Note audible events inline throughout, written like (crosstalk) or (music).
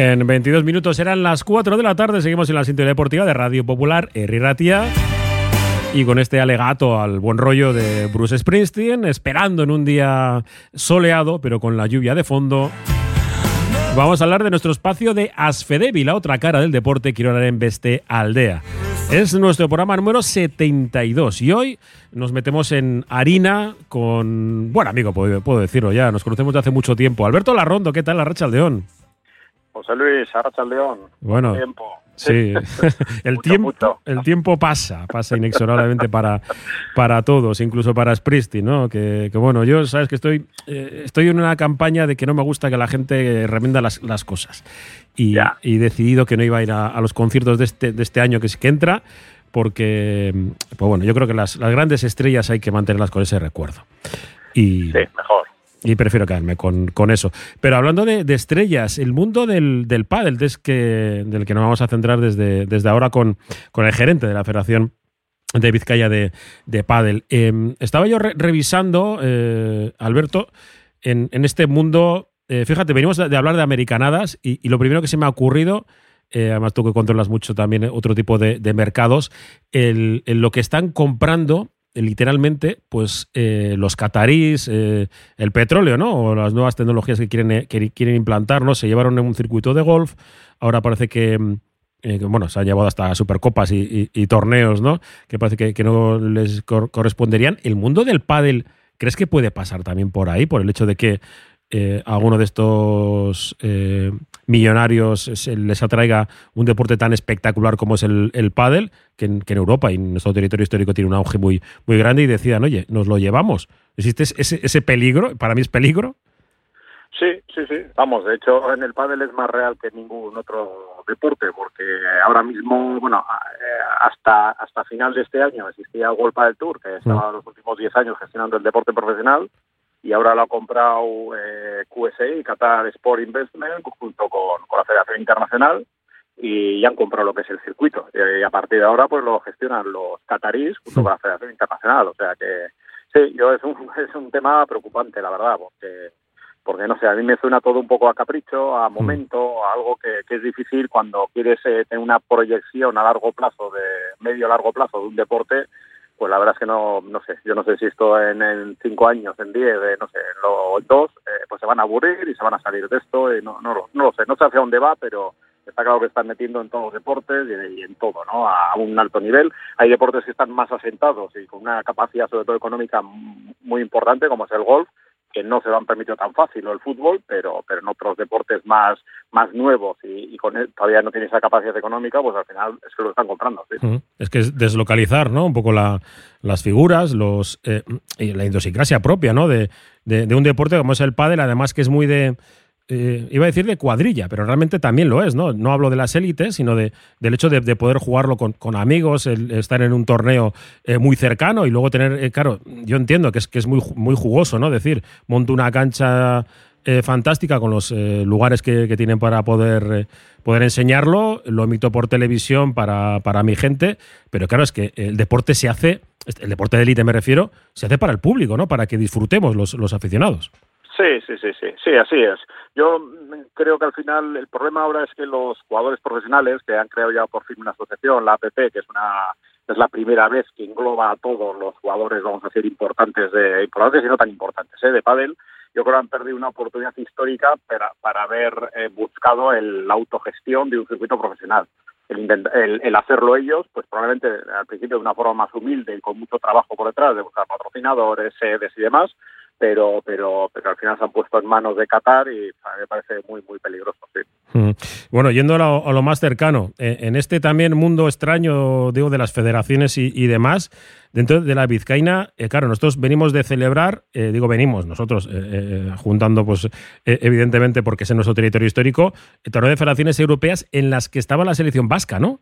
En 22 minutos eran las 4 de la tarde, seguimos en la sintonía deportiva de Radio Popular, Herri Ratia. Y con este alegato al buen rollo de Bruce Springsteen, esperando en un día soleado, pero con la lluvia de fondo. Vamos a hablar de nuestro espacio de Asfedevi, la otra cara del deporte, quiero hablar en Beste Aldea. Es nuestro programa número 72 y hoy nos metemos en harina con, bueno amigo, puedo, puedo decirlo ya, nos conocemos de hace mucho tiempo. Alberto Larrondo, ¿qué tal, la Racha Aldeón? José Luis, Arracha León. Bueno, tiempo. sí, (laughs) el, Mucho, tiempo, mucho. el tiempo pasa, pasa inexorablemente para, para todos, incluso para Springsteen, ¿no? Que, que bueno, yo, sabes que estoy, eh, estoy en una campaña de que no me gusta que la gente remenda las, las cosas. Y, y he decidido que no iba a ir a, a los conciertos de este, de este año que, que entra, porque, pues bueno, yo creo que las, las grandes estrellas hay que mantenerlas con ese recuerdo. Y, Sí, mejor. Y prefiero quedarme con, con eso. Pero hablando de, estrellas, el mundo del, del pádel, del que nos vamos a centrar desde, desde ahora con, con el gerente de la Federación de Vizcaya de, de Pádel. Eh, estaba yo re- revisando, eh, Alberto, en, en este mundo, eh, fíjate, venimos de, hablar de americanadas y, y lo primero que se me ha ocurrido, eh, además tú que controlas mucho también otro tipo de, mercados, el, el lo que están comprando literalmente, pues eh, los catarís, eh, el petróleo, ¿no? O las nuevas tecnologías que quieren, eh, quieren implantar, ¿no? Se llevaron en un circuito de golf, ahora parece que, mm, bueno, se han llevado hasta supercopas y, y- torneos, ¿no? Que parece que, que no les cor- corresponderían. El mundo del pádel, ¿crees que puede pasar también por ahí, por el hecho de que eh, alguno de estos eh, millonarios se les atraiga un deporte tan espectacular como es el, el pádel, que en, que en Europa y en nuestro territorio histórico tiene un auge muy, muy grande y decidan, oye, nos lo llevamos. ¿Existe ese, ese peligro? Para mí es peligro. Sí, sí, sí. Vamos, de hecho, en el pádel es más real que ningún otro deporte, porque ahora mismo, bueno, a- eh, hasta hasta final de este año existía World Padel Tour, que estaba los últimos 10 años gestionando el deporte profesional, y ahora lo ha comprado eh, QSI, Qatar Sport Investment, junto con, con la Federación Internacional, y ya han comprado lo que es el circuito. Eh, Y a partir de ahora, pues lo gestionan los catarís junto con la Federación Internacional. O sea que, sí, yo es un, (laughs) es un tema preocupante, la verdad, porque porque no sé, a mí me suena todo un poco a capricho, a momento, a algo que, que es difícil cuando quieres eh, tener una proyección a largo plazo, de medio a largo plazo de un deporte, pues la verdad es que no, no sé, yo no sé si esto en, cinco años, en diez, eh, no sé, en los dos, eh, pues se van a aburrir y se van a salir de esto, y no, no, lo- no lo sé, no sé hacia dónde va, pero está claro que están metiendo en todos los deportes y, y en todo, ¿no? A, un alto nivel. Hay deportes que están más asentados y con una capacidad, sobre todo económica, muy importante, como es el golf, que no se lo han permitido tan fácil o el fútbol, pero pero en otros deportes más más nuevos y, con él todavía no tiene esa capacidad económica, pues al final es que lo están comprando. ¿sí? Es que es deslocalizar, ¿no? Un poco la- las figuras, los eh, y la idiosincrasia propia, ¿no? De, de- de un deporte como es el pádel, además que es muy de eh, iba a decir de cuadrilla, pero realmente también lo es, ¿no? No hablo de las élites, sino de, del hecho de, de poder jugarlo con, amigos, el estar en un torneo eh, muy cercano y luego tener, eh, claro, yo entiendo que es, que es muy, muy jugoso, ¿no? Decir, monto una cancha fantástica con los lugares que, tienen para poder, enseñarlo, lo emito por televisión para, mi gente, pero claro, es que el deporte se hace, el deporte de élite me refiero, se hace para el público, ¿no? Para que disfrutemos los aficionados. Sí, sí, sí, sí, sí, así es. Yo mm, creo que al final el problema ahora es que los jugadores profesionales que han creado ya por fin una asociación, la APP, que es una es la primera vez que engloba a todos los jugadores, vamos a decir, importantes de importantes y no tan importantes, ¿eh? de pádel, yo creo que han perdido una oportunidad histórica para, haber eh, buscado el, la autogestión de un circuito profesional. El, el, el hacerlo ellos, pues probablemente al principio de una forma más humilde y con mucho trabajo por detrás, de buscar patrocinadores, sedes y demás, pero pero pero al final se han puesto en manos de Qatar y me parece muy muy peligroso sí. Bueno, yendo a lo, a lo más cercano, eh, en este también mundo extraño, digo, de las federaciones y, demás, dentro de la Vizcaína, eh, claro, nosotros venimos de celebrar, eh, digo venimos, nosotros, juntando, pues, evidentemente, porque es en nuestro territorio histórico, el torneo de federaciones europeas en las que estaba la selección vasca, ¿no?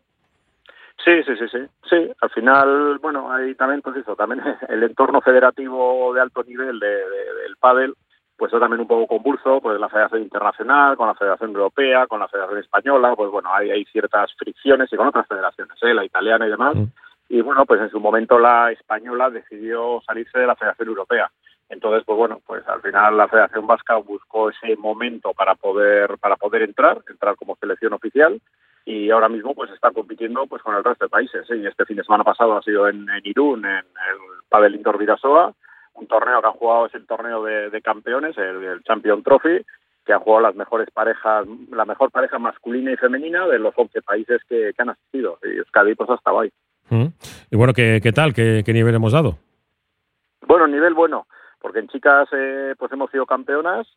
Sí, sí, sí, sí, sí. Al final, bueno, hay también, pues eso, también (laughs) el entorno federativo de alto nivel de, de- del pádel, pues es también un poco convulso, pues la Federación Internacional, con la Federación Europea, con la Federación Española, pues bueno, hay, hay ciertas fricciones y con otras federaciones, ¿eh? la italiana y demás. Mm. Y bueno, pues en su momento la española decidió salirse de la Federación Europea. Entonces, pues bueno, pues al final la Federación Vasca buscó ese momento para poder para poder entrar, entrar como selección oficial y ahora mismo pues está compitiendo pues con el resto de países. Y este fin de semana pasado ha sido en, Irún, en el Padel Indoor Vidasoa, un torneo que han jugado es el torneo de, campeones, el, Champion Trophy, que han jugado las mejores parejas, la mejor pareja masculina y femenina de los 11 países que, han asistido. Y Euskadi pues hasta ahí. Mm. Y bueno, ¿qué, qué tal? ¿Qué, ¿Qué nivel hemos dado? Bueno, nivel bueno porque en chicas eh, pues hemos sido campeonas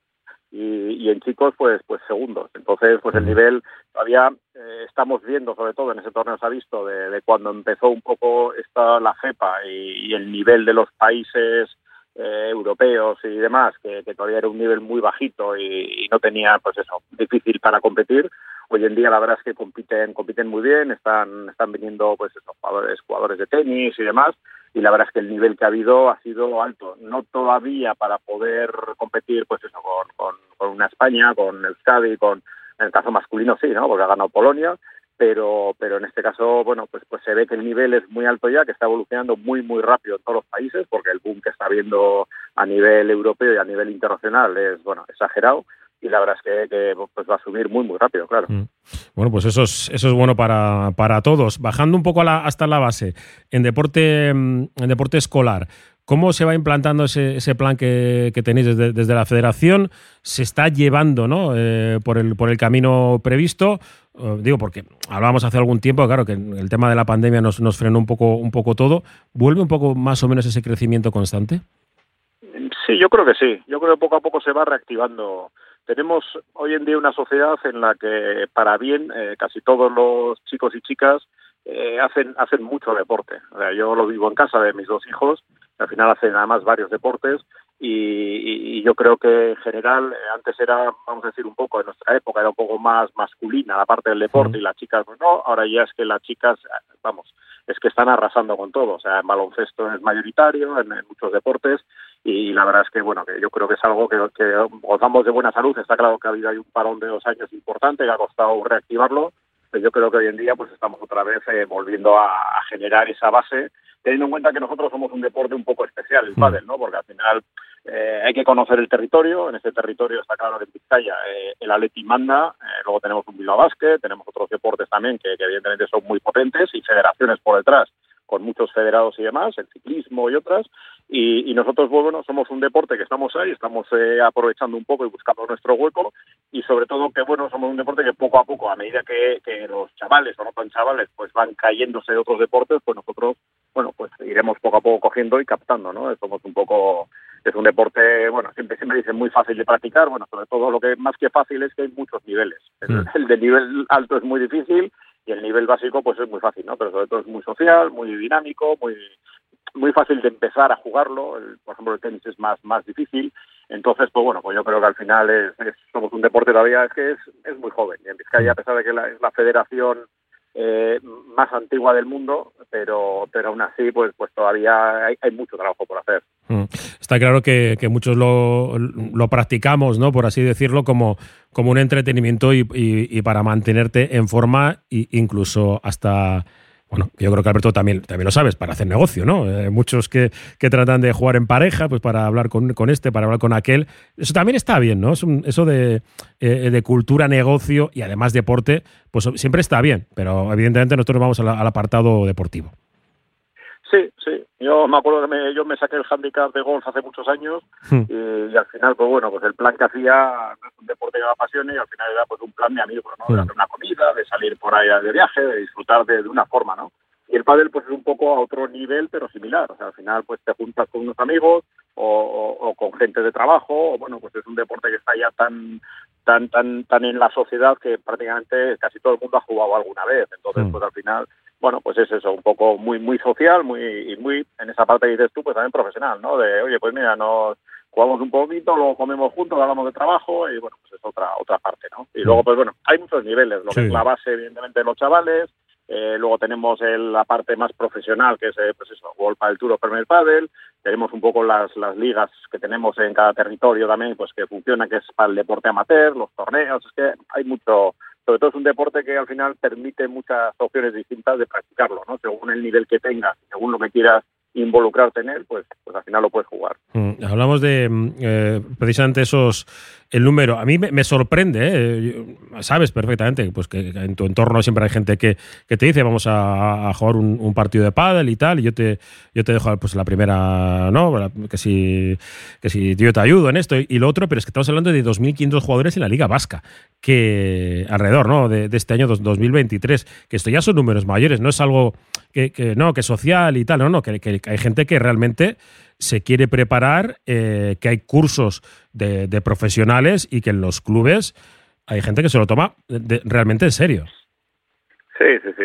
y, en chicos pues pues segundos. Entonces pues el nivel todavía eh, estamos viendo sobre todo en ese torneo se ha visto de, cuando empezó un poco esta la cepa y, el nivel de los países eh, europeos y demás que, todavía era un nivel muy bajito y, y, no tenía pues eso difícil para competir hoy en día la verdad es que compiten compiten muy bien están están viniendo pues esos jugadores jugadores de tenis y demás y la verdad es que el nivel que ha habido ha sido alto. No todavía para poder competir pues eso con, con, una España con Euskadi con en el caso masculino sí no porque ha ganado Polonia pero pero en este caso bueno pues pues se ve que el nivel es muy alto ya que está evolucionando muy muy rápido en todos los países porque el boom que está habiendo a nivel europeo y a nivel internacional es bueno exagerado y la verdad es que, pues va a subir muy, muy rápido, claro. Mm. Bueno, pues eso es, eso es bueno para, para todos. Bajando un poco hasta la base, en deporte, en deporte escolar, ¿Cómo se va implantando ese, ese plan que, tenéis desde, la federación? ¿Se está llevando ¿no? Eh, por, el, por el camino previsto? Eh, digo, porque hablábamos hace algún tiempo, claro, que el tema de la pandemia nos, nos frenó un poco, un poco todo. ¿Vuelve un poco más o menos ese crecimiento constante? Sí, yo creo que sí. Yo creo que poco a poco se va reactivando tenemos hoy en día una sociedad en la que, para bien, eh, casi todos los chicos y chicas eh, hacen hacen mucho deporte. O sea, yo lo vivo en casa de mis dos hijos, al final hacen además varios deportes y, yo creo que en general eh, antes era, vamos a decir un poco, en nuestra época era un poco más masculina la parte del deporte y las chicas no, ahora ya es que las chicas, vamos, es que están arrasando con todo, o sea, en baloncesto es mayoritario, en muchos deportes y la verdad es que bueno que yo creo que es algo que, gozamos de buena salud. Está claro que ha habido ahí un parón de dos años importante que ha costado reactivarlo pero yo creo que hoy en día pues estamos otra vez eh, volviendo a, generar esa base teniendo en cuenta que nosotros somos un deporte un poco especial el mm. pádel no porque al final eh, hay que conocer el territorio. En este territorio está claro que en Vizcaya eh, el Atleti manda luego tenemos un Bilbao Basket tenemos otros deportes también que, que evidentemente son muy potentes y federaciones por detrás con muchos federados y demás, el ciclismo y otras, y, nosotros, bueno, somos un deporte que estamos ahí, estamos eh, aprovechando un poco y buscando nuestro hueco, y sobre todo que, bueno, somos un deporte que poco a poco, a medida que, los chavales, o no tan chavales, pues van cayéndose de otros deportes, pues nosotros, bueno, pues iremos poco a poco cogiendo y captando, ¿no? Somos un poco, es un deporte, bueno, siempre, siempre dicen muy fácil de practicar, bueno, sobre todo lo que más que fácil es que hay muchos niveles. el mm. de nivel alto es muy difícil, y el nivel básico pues es muy fácil, ¿no? Pero sobre todo es muy social, muy dinámico, muy muy fácil de empezar a jugarlo, por ejemplo el tenis es más más difícil, entonces pues bueno, pues yo creo que al final es, somos un deporte todavía es que es, es muy joven, y en Vizcaya a pesar de que la, es la federación eh, más antigua del mundo, pero pero aún así pues pues todavía hay, mucho trabajo por hacer. Mm. Está claro que, que muchos lo, lo, practicamos, ¿no? Por así decirlo, como, como un entretenimiento y, y, para mantenerte en forma e incluso hasta bueno, yo creo que Alberto también, también lo sabes, para hacer negocio, ¿no? Eh, muchos que, que, tratan de jugar en pareja, pues para hablar con, con, este, para hablar con aquel. Eso también está bien, ¿no? eso de, eh, de, cultura, negocio y además deporte, pues siempre está bien, pero evidentemente nosotros vamos al apartado deportivo. Sí, sí. Yo me acuerdo que me, yo me saqué el handicap de golf hace muchos años hmm. y, al final, pues bueno, pues el plan que hacía es un deporte que me apasione y al final era pues un plan de amigo, ¿no? De hmm. hacer una comida, de salir por ahí de viaje, de disfrutar de, una forma, ¿no? Y el pádel pues es un poco a otro nivel, pero similar. O sea, al final pues te juntas con unos amigos o, o, con gente de trabajo o bueno, pues es un deporte que está ya tan tan tan tan en la sociedad que prácticamente casi todo el mundo ha jugado alguna vez. Entonces, hmm. pues al final bueno, pues es eso, un poco muy muy social, muy y muy en esa parte que dices tú, pues también profesional, ¿no? De, oye, pues mira, nos jugamos un poquito, lo comemos juntos, hablamos de trabajo y bueno, pues es otra otra parte, ¿no? Y luego, pues bueno, hay muchos niveles, lo que es la base, evidentemente, de los chavales, eh, luego tenemos el, la parte más profesional, que es, eh, pues eso, World Padel Tour o Premier Padel. Tenemos un poco las, las ligas que tenemos en cada territorio también, pues que funciona, que es para el deporte amateur, los torneos. Es que hay mucho, sobre todo es un deporte que al final permite muchas opciones distintas de practicarlo, ¿no? Según el nivel que tengas, según lo que quieras involucrarte en él, pues, pues al final lo puedes jugar. Mm, hablamos de mm, eh, precisamente esos el número. A mí me, sorprende, ¿eh? sabes perfectamente pues que en tu entorno siempre hay gente que, que te dice vamos a, jugar un, partido de pádel y tal, y yo te, yo te dejo pues la primera, ¿no? Que si, que si yo te ayudo en esto y, lo otro, pero es que estamos hablando de 2.500 jugadores en la Liga Vasca, que alrededor, ¿no? De, este año 2023, que esto ya son números mayores, no es algo que, no, que social y tal, no, no, que, que hay gente que realmente se quiere preparar, eh, que hay cursos de, profesionales y que en los clubes hay gente que se lo toma realmente en serio. Sí, sí, sí.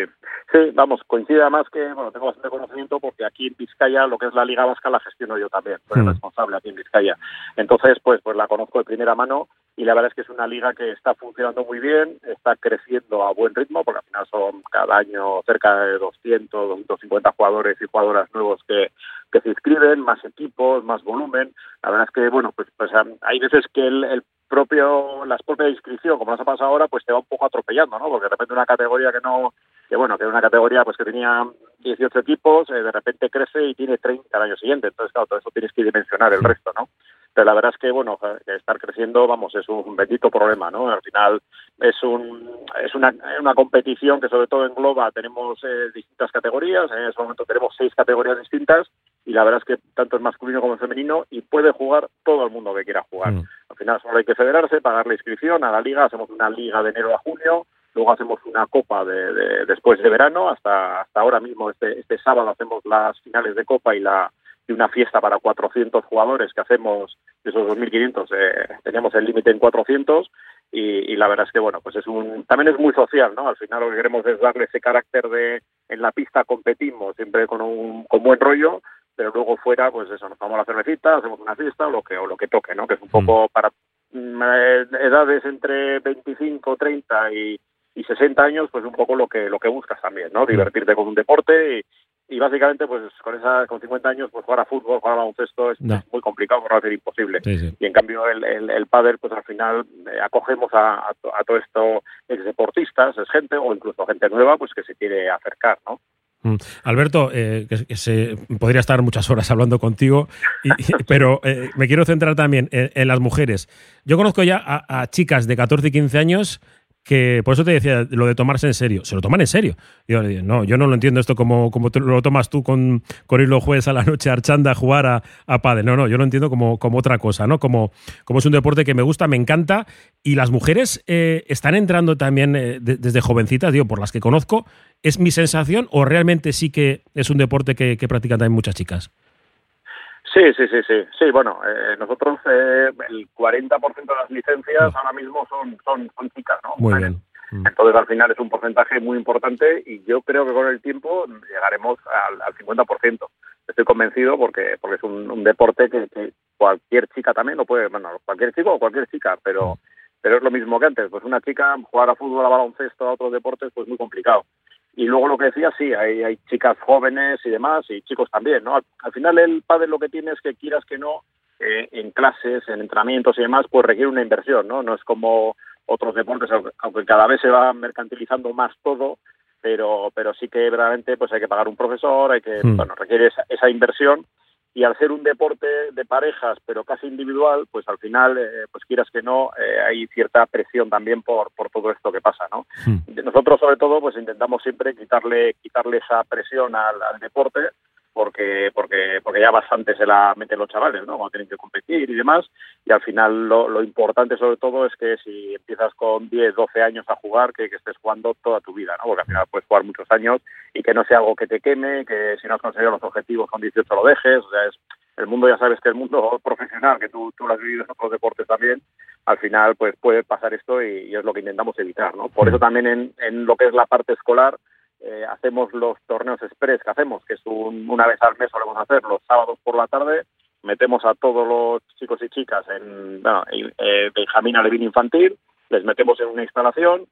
Sí, vamos, coincide además que, bueno, tengo bastante conocimiento porque aquí en Vizcaya lo que es la Liga Vasca la gestiono yo también, soy hmm. responsable aquí en Vizcaya. Entonces, pues, pues la conozco de primera mano y la verdad es que es una liga que está funcionando muy bien, está creciendo a buen ritmo, porque al final son cada año cerca de 200, 250 jugadores y jugadoras nuevos que, que se inscriben, más equipos, más volumen. La verdad es que, bueno, pues, pues hay veces que el, el propio, las propias inscripción, como nos ha pasado ahora, pues te va un poco atropellando, ¿no? Porque de repente una categoría que no, que bueno, que era una categoría pues que tenía 18 equipos, eh, de repente crece y tiene 30 al año siguiente. Entonces, claro, todo eso tienes que dimensionar el resto, ¿no? Pero la verdad es que, bueno, estar creciendo, vamos, es un bendito problema, ¿no? Al final es un es una, una competición que sobre todo engloba, tenemos eh, distintas categorías, en ese momento tenemos seis categorías distintas y la verdad es que tanto es masculino como femenino y puede jugar todo el mundo que quiera jugar. Mm. Al final solo hay que federarse, pagar la inscripción a la liga, hacemos una liga de enero a junio, luego hacemos una copa de, después de verano, hasta hasta ahora mismo este este sábado hacemos las finales de copa y la y una fiesta para 400 jugadores que hacemos de esos 2.500 eh, tenemos el límite en 400 y, la verdad es que bueno pues es un también es muy social no al final lo que queremos es darle ese carácter de en la pista competimos siempre con un con buen rollo pero luego fuera, pues eso, nos tomamos la cervecita, hacemos una fiesta o lo que, o lo que toque, ¿no? Que es un poco mm. para mm, eh, edades entre 25, 30 y, y 60 años, pues un poco lo que, lo que buscas también, ¿no? Divertirte con un deporte y, y básicamente pues con esa con 50 años pues jugar a fútbol jugar a baloncesto es, muy complicado por no decir imposible y en cambio el, el, el pádel pues al final eh, acogemos a, a, todo esto ex deportistas es gente o incluso gente nueva pues que se quiere acercar no Mm. Alberto, eh, que, se, podría estar muchas horas hablando contigo, (laughs) pero eh, me quiero centrar también en, las mujeres. Yo conozco ya a, a, chicas de 14 y 15 años que por eso te decía lo de tomarse en serio. Se lo toman en serio. Yo no, yo no lo entiendo esto como, como lo tomas tú con, con ir los jueves a la noche archanda a jugar a, a. No, no, yo lo entiendo como, como otra cosa, ¿no? Como, como es un deporte que me gusta, me encanta. Y las mujeres eh, están entrando también eh, desde jovencitas, digo, por las que conozco. ¿Es mi sensación o realmente sí que es un deporte que, que practican también muchas chicas? Sí, sí, sí, sí. Sí, bueno, eh, nosotros eh, el 40% de las licencias ahora mismo son, son, son chicas, ¿no? Muy bien. Mm. Entonces, al final es un porcentaje muy importante y yo creo que con el tiempo llegaremos al, al 50%. Estoy convencido porque porque es un, deporte que, cualquier chica también lo puede, bueno, cualquier chico o cualquier chica, pero mm. pero es lo mismo que antes. Pues una chica jugar a fútbol, a baloncesto, a otros deportes, pues muy complicado. Y luego lo que decía, sí, hay, hay chicas jóvenes y demás, y chicos también, ¿no? Al, final el padre lo que tiene es que quieras que no, eh, en clases, en entrenamientos y demás, pues requiere una inversión, ¿no? No es como otros deportes, aunque cada vez se va mercantilizando más todo, pero pero sí que verdaderamente pues hay que pagar un profesor, hay que, hmm. bueno, requiere esa, esa inversión y al ser un deporte de parejas pero casi individual pues al final eh, pues quieras que no eh, hay cierta presión también por, por todo esto que pasa no hmm. nosotros sobre todo pues intentamos siempre quitarle quitarle esa presión al, deporte porque porque porque ya bastante se la meten los chavales no cuando tienen que competir y demás. Y al final lo, lo importante sobre todo es que si empiezas con 10 12 años a jugar que, que estés jugando toda tu vida no porque al final puedes jugar muchos años y que no sea algo que te queme, que si no has conseguido los objetivos con 18 lo dejes, o sea, es el mundo ya sabes que el mundo profesional, que tú, tú lo has vivido en otros deportes también, al final pues puede pasar esto y, es lo que intentamos evitar, ¿no? Por eso también en, en lo que es la parte escolar eh, hacemos los torneos express que hacemos, que es un, una vez al mes solemos hacer los sábados por la tarde, metemos a todos los chicos y chicas en bueno, eh, Benjamín Alevín Infantil, les metemos en una instalación,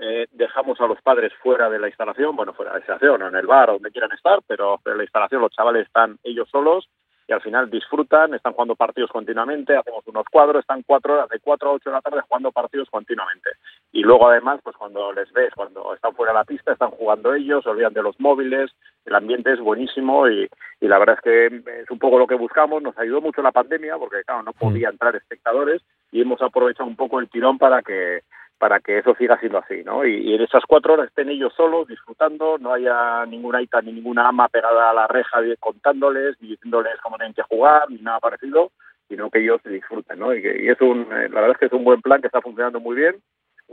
eh, dejamos a los padres fuera de la instalación, bueno, fuera de la instalación, en el bar, o donde quieran estar, pero en la instalación los chavales están ellos solos y al final disfrutan, están jugando partidos continuamente, hacemos unos cuadros, están cuatro horas, de cuatro a ocho de la tarde jugando partidos continuamente. Y luego además, pues cuando les ves, cuando están fuera de la pista, están jugando ellos, se olvidan de los móviles, el ambiente es buenísimo y, y la verdad es que es un poco lo que buscamos, nos ayudó mucho la pandemia porque claro, no podía mm. entrar espectadores y hemos aprovechado un poco el tirón para que para que eso siga siendo así, ¿no? Y, en esas cuatro horas estén ellos solos, disfrutando, no haya ninguna ita ni ninguna ama pegada a la reja contándoles, ni diciéndoles cómo tienen que jugar, ni nada parecido, sino que ellos disfruten, ¿no? Y, y es un, eh, la verdad es que es un buen plan que está funcionando muy bien,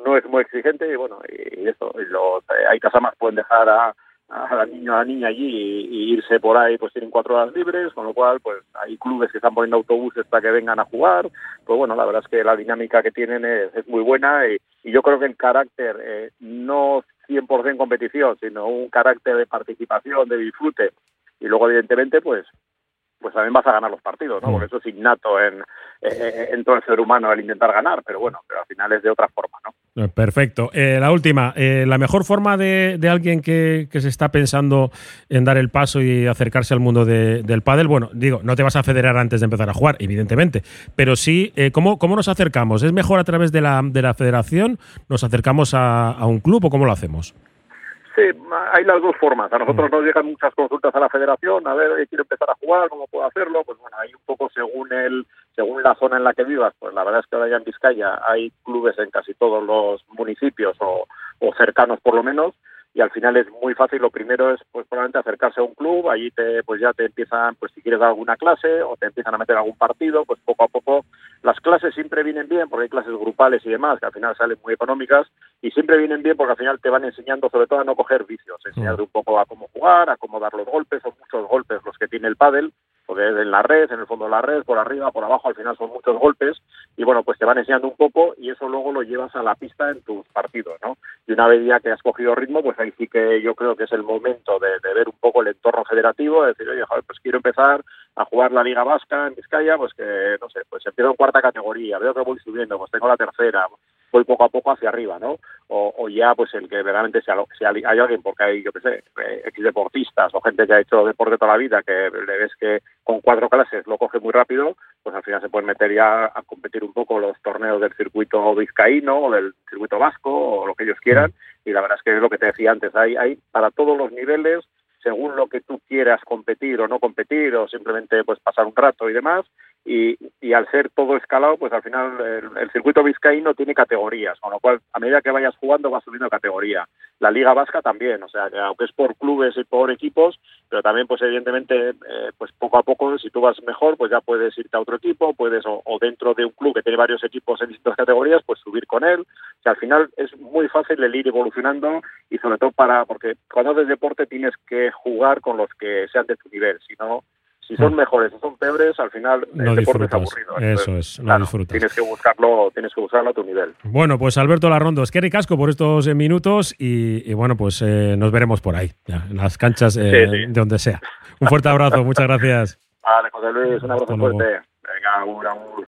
no es muy exigente y bueno, y, eso, y los, eh, hay más pueden dejar a a la niña, a la niña allí y, irse por ahí, pues tienen cuatro horas libres, con lo cual, pues hay clubes que están poniendo autobuses para que vengan a jugar. Pues bueno, la verdad es que la dinámica que tienen es, muy buena y, yo creo que el carácter, eh, no 100% competición, sino un carácter de participación, de disfrute. Y luego, evidentemente, pues pues también vas a ganar los partidos, ¿no? Mm. Porque eso es innato en, en, todo el ser humano el intentar ganar, pero bueno, pero al final es de otra forma, ¿no? Eh, perfecto. Eh, la última, eh, la mejor forma de, de alguien que, que, se está pensando en dar el paso y acercarse al mundo de, del pádel, bueno, digo, no te vas a federar antes de empezar a jugar, evidentemente, pero sí, ¿cómo, ¿cómo, nos acercamos? ¿Es mejor a través de la, de la federación? ¿Nos acercamos a, a un club o cómo lo hacemos? Hay las dos formas. A nosotros mm. nos llegan muchas consultas a la federación, a ver, quiero empezar a jugar, ¿cómo puedo hacerlo? Pues bueno, hay un poco según el, según la zona en la que vivas, pues la verdad es que ahora ya en Vizcaya hay clubes en casi todos los municipios o, o cercanos por lo menos, y al final es muy fácil. Lo primero es, pues, probablemente acercarse a un club, allí te, pues ya te empiezan, pues si quieres dar alguna clase o te empiezan a meter algún partido, pues poco a poco. Las clases siempre vienen bien porque hay clases grupales y demás que al final salen muy económicas y siempre vienen bien porque al final te van enseñando sobre todo a no coger vicios, enseñar un poco a cómo jugar, a cómo dar los golpes, son muchos golpes los que tiene el pádel porque en la red, en el fondo de la red, por arriba, por abajo, al final son muchos golpes y bueno, pues te van enseñando un poco y eso luego lo llevas a la pista en tus partidos, ¿no? Y una vez ya que has cogido ritmo, pues ahí sí que yo creo que es el momento de, de ver un poco el entorno federativo, de decir, oye, joder, pues quiero empezar a jugar la Liga Vasca en Vizcaya, pues que, no sé, pues empiezo en cuarta categoría, veo que voy subiendo, pues tengo la tercera, voy poco a poco hacia arriba, ¿no? O, o ya, pues el que verdaderamente sea, sea hay alguien, porque hay, yo qué sé, ex deportistas o gente que ha hecho deporte toda la vida, que le ves que con cuatro clases lo coge muy rápido, pues al final se pueden meter ya a competir un poco los torneos del circuito vizcaíno o del circuito vasco o lo que ellos quieran. Y la verdad es que es lo que te decía antes, hay, hay para todos los niveles según lo que tú quieras competir o no competir o simplemente pues pasar un rato y demás y, y al ser todo escalado pues al final el, el, circuito vizcaíno tiene categorías con lo cual a medida que vayas jugando vas subiendo categoría. La liga vasca también o sea que aunque es por clubes y por equipos pero también pues evidentemente eh, pues poco a poco si tú vas mejor pues ya puedes irte a otro equipo puedes o, o, dentro de un club que tiene varios equipos en distintas categorías pues subir con él. O sea al final es muy fácil el ir evolucionando y sobre todo para porque cuando haces deporte tienes que jugar con los que sean de tu nivel, si no si son mejores o son peores, al final no el deporte es aburrido. Eso es, no claro, disfrutas. Tienes que buscarlo, tienes que buscarlo a tu nivel. Bueno, pues Alberto Larrondo, es que ricasco por estos eh, minutos y, y, bueno, pues eh, nos veremos por ahí, ya, en las canchas eh, sí, sí. de donde sea. Un fuerte abrazo, muchas gracias. (laughs) Vale, José Luis, un abrazo fuerte. Venga, un, un